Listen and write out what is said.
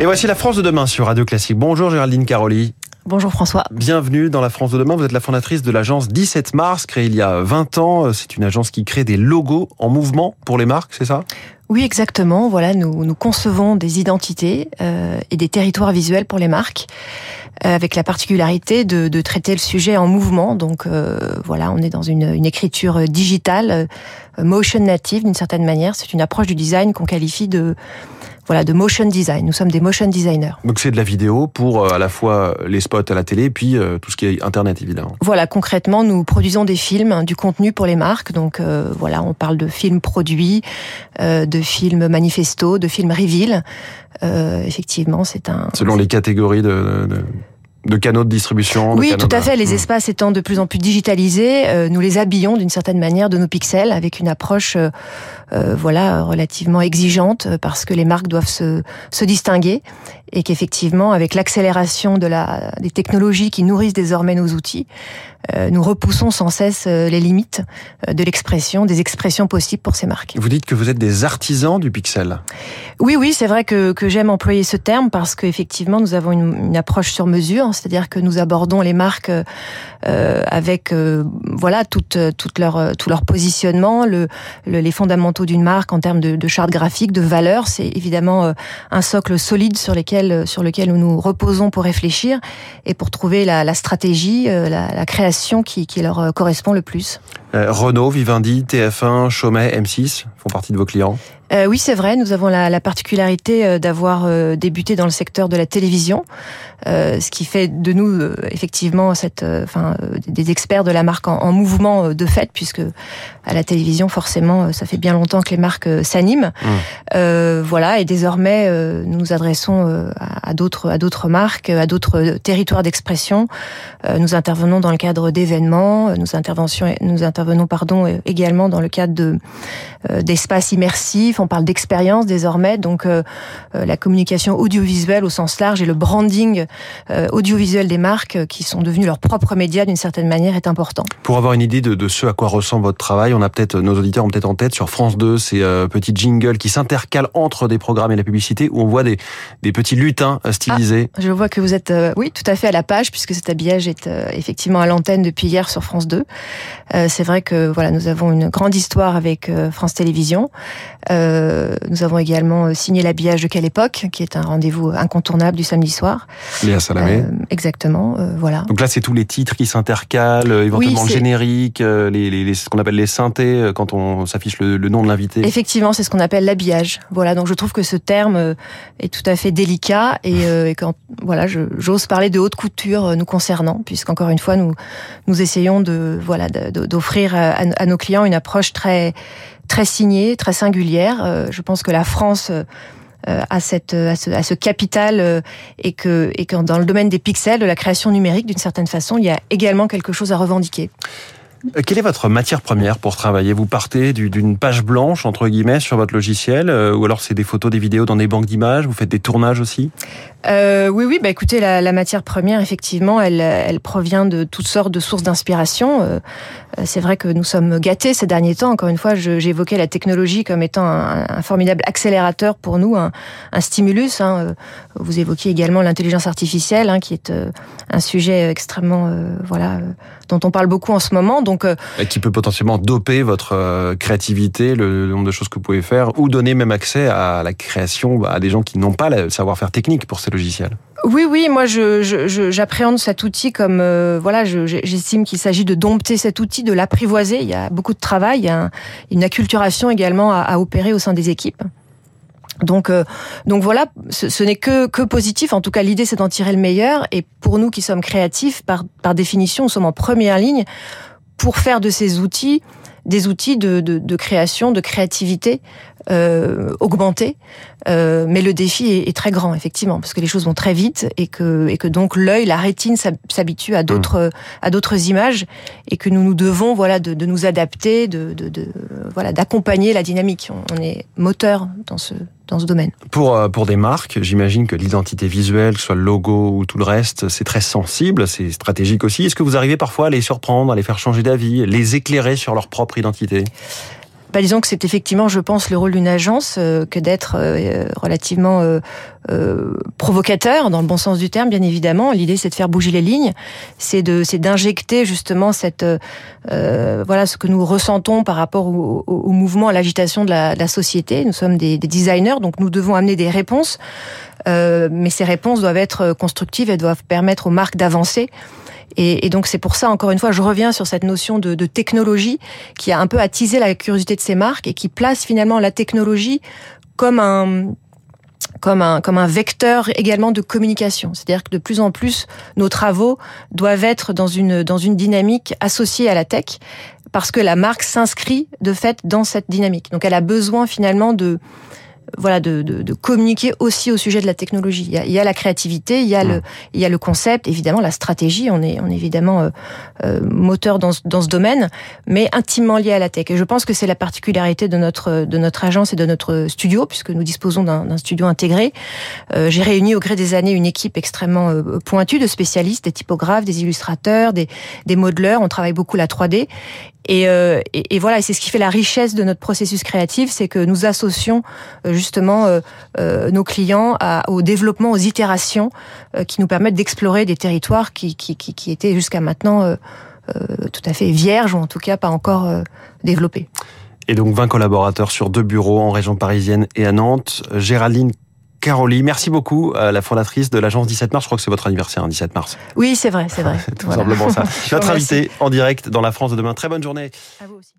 Et voici la France de demain sur Radio Classique. Bonjour Géraldine Caroli. Bonjour François. Bienvenue dans la France de demain. Vous êtes la fondatrice de l'agence 17 mars, créée il y a 20 ans. C'est une agence qui crée des logos en mouvement pour les marques, c'est ça? Oui, exactement. Voilà, nous, nous concevons des identités euh, et des territoires visuels pour les marques, euh, avec la particularité de, de, traiter le sujet en mouvement. Donc euh, voilà, on est dans une, une écriture digitale, euh, motion native d'une certaine manière. C'est une approche du design qu'on qualifie de voilà, de motion design. Nous sommes des motion designers. Donc c'est de la vidéo pour euh, à la fois les spots à la télé, puis euh, tout ce qui est internet évidemment. Voilà, concrètement, nous produisons des films, hein, du contenu pour les marques. Donc euh, voilà, on parle de films produits, de films manifesto, de films reveal. effectivement, c'est un. Selon les catégories de, de de canaux de distribution. oui, tout à fait. Les hmm. espaces étant de plus en plus digitalisés, euh, nous les habillons d'une certaine manière de nos pixels avec une approche, euh, euh voilà, relativement exigeante parce que les marques doivent se, se distinguer et qu'effectivement, avec l'accélération de la des technologies qui nourrissent désormais nos outils, euh, nous repoussons sans cesse les limites de l'expression, des expressions possibles pour ces marques. Vous dites que vous êtes des artisans du pixel. Oui, oui, c'est vrai que, que j'aime employer ce terme parce qu'effectivement, nous avons une, une approche sur mesure c'est-à-dire que nous abordons les marques euh, avec euh, voilà toute toute leur tout leur positionnement, le, les fondamentaux d'une marque en termes de, de charte graphique, de valeur. C'est évidemment euh, un socle solide sur lequel sur lequel nous nous reposons pour réfléchir et pour trouver la, la stratégie, la, la, création qui, qui leur correspond le plus. Renault, Vivendi, TF1, Chaumet, M6 font partie de vos clients? Euh, oui, c'est vrai. Nous avons la, la particularité euh, d'avoir euh, débuté dans le secteur de la télévision, euh, ce qui fait de nous effectivement cette, enfin, des experts de la marque en, en, mouvement de fait, puisque à la télévision, forcément, ça fait bien longtemps que les marques s'animent. Mmh. voilà, et désormais, nous nous adressons à d'autres, à d'autres marques, à d'autres territoires d'expression. nous intervenons dans le cadre d'événements. Nous nous intervenons, pardon, également dans le cadre de d'espaces immersifs on parle d'expérience désormais, donc euh, euh, la communication audiovisuelle au sens large et le branding euh, audiovisuel des marques qui sont devenus leurs propres médias d'une certaine manière est important. Pour avoir une idée de, ce à quoi ressemble votre travail, on a peut-être nos auditeurs ont peut-être en tête sur France 2 ces petits jingles qui s'intercalent entre des programmes et la publicité où on voit des, des petits lutins stylisés. Ah, je vois que vous êtes oui tout à fait à la page puisque cet habillage est effectivement à l'antenne depuis hier sur France 2. C'est vrai que voilà nous avons une grande histoire avec France Télévisions. Euh, nous avons également euh, signé l'habillage de Quelle époque, qui est un rendez-vous incontournable du samedi soir. Léa Salamé. Euh, exactement, voilà. Donc là, c'est tous les titres qui s'intercalent, éventuellement le générique, les, les, ce qu'on appelle les synthés quand on s'affiche le, nom de l'invité. Effectivement, c'est ce qu'on appelle l'habillage. Voilà, donc je trouve que ce terme est tout à fait délicat et, et quand voilà, j'ose parler de haute couture nous concernant, puisqu'encore une fois, nous nous essayons de voilà d'offrir à, à nos clients une approche très très signée, très singulière. Euh, je pense que la France euh, a cette à ce, à capital euh, et que et que dans le domaine des pixels de la création numérique d'une certaine façon il y a également quelque chose à revendiquer. Quelle est votre matière première pour travailler? Vous partez d'une page blanche, entre guillemets, sur votre logiciel, ou alors c'est des photos, des vidéos dans des banques d'images? Vous faites des tournages aussi? Euh, oui, oui. Bah, écoutez, la, matière première, effectivement, elle, provient de toutes sortes de sources d'inspiration. Euh, c'est vrai que nous sommes gâtés ces derniers temps. Encore une fois, j'évoquais la technologie comme étant un, formidable accélérateur pour nous, un, stimulus. Hein. Vous évoquiez également l'intelligence artificielle, hein, qui est euh, un sujet extrêmement, euh, voilà, dont on parle beaucoup en ce moment. Donc, Et qui peut potentiellement doper votre créativité, le nombre de choses que vous pouvez faire, ou donner même accès à la création à des gens qui n'ont pas le savoir-faire technique pour logiciel oui, oui, moi j'appréhende cet outil comme euh, voilà, j'estime qu'il s'agit de dompter cet outil, de l'apprivoiser. Il y a beaucoup de travail, il y a une acculturation également à, opérer au sein des équipes. Donc, euh, donc voilà, ce, n'est que, que positif. En tout cas, l'idée c'est d'en tirer le meilleur. Et pour nous qui sommes créatifs, par, par définition, nous sommes en première ligne pour faire de ces outils des outils de, création, de créativité euh, augmentée. Euh, mais le défi est, est, très grand, effectivement, parce que les choses vont très vite et que, et que donc l'œil, la rétine s'habitue à d'autres mmh. à d'autres images et que nous nous devons voilà de, de nous adapter, de, de, de voilà d'accompagner la dynamique. On, on est moteur dans ce dans ce domaine. Pour, euh, pour des marques, j'imagine que l'identité visuelle, que ce soit le logo ou tout le reste, c'est très sensible, c'est stratégique aussi. Est-ce que vous arrivez parfois à les surprendre, à les faire changer d'avis, les éclairer sur leur propre identité? Bah, disons que c'est effectivement, je pense, le rôle d'une agence euh, que d'être euh, relativement euh, provocateur dans le bon sens du terme, bien évidemment. L'idée, c'est de faire bouger les lignes, c'est de, c'est d'injecter justement cette, voilà, ce que nous ressentons par rapport au, au mouvement, à l'agitation de la, de la, société. Nous sommes des, des, designers, donc nous devons amener des réponses, mais ces réponses doivent être constructives et doivent permettre aux marques d'avancer. Et, et donc c'est pour ça, encore une fois, je reviens sur cette notion de, de, technologie qui a un peu attisé la curiosité de ces marques et qui place finalement la technologie comme un comme un, comme un vecteur également de communication. C'est-à-dire que de plus en plus, nos travaux doivent être dans une, dans une dynamique associée à la tech, parce que la marque s'inscrit de fait dans cette dynamique. Donc elle a besoin finalement de, voilà de, de, de, communiquer aussi au sujet de la technologie. Il y a, il y a la créativité, il y a le il y a le concept, évidemment la stratégie. On est on est évidemment euh, euh, moteur dans, dans ce domaine, mais intimement lié à la tech. Et je pense que c'est la particularité de notre de notre agence et de notre studio, puisque nous disposons d'un studio intégré. Euh, J'ai réuni au gré des années une équipe extrêmement euh, pointue de spécialistes, des typographes, des illustrateurs, des des modeleurs. On travaille beaucoup la 3D euh, et, et, voilà, c'est ce qui fait la richesse de notre processus créatif, c'est que nous associons euh, justement euh, nos clients au développement, aux itérations qui nous permettent d'explorer des territoires qui, qui étaient jusqu'à maintenant tout à fait vierges ou en tout cas pas encore développés. Et donc 20 collaborateurs sur deux bureaux en région parisienne et à Nantes. Géraldine Caroli, merci beaucoup, la fondatrice de l'agence 17 mars. Je crois que c'est votre anniversaire, 17 hein, mars. Oui, c'est vrai, c'est vrai. Tout simplement ça. Notre invité en direct dans la France de demain. Très bonne journée. À vous aussi.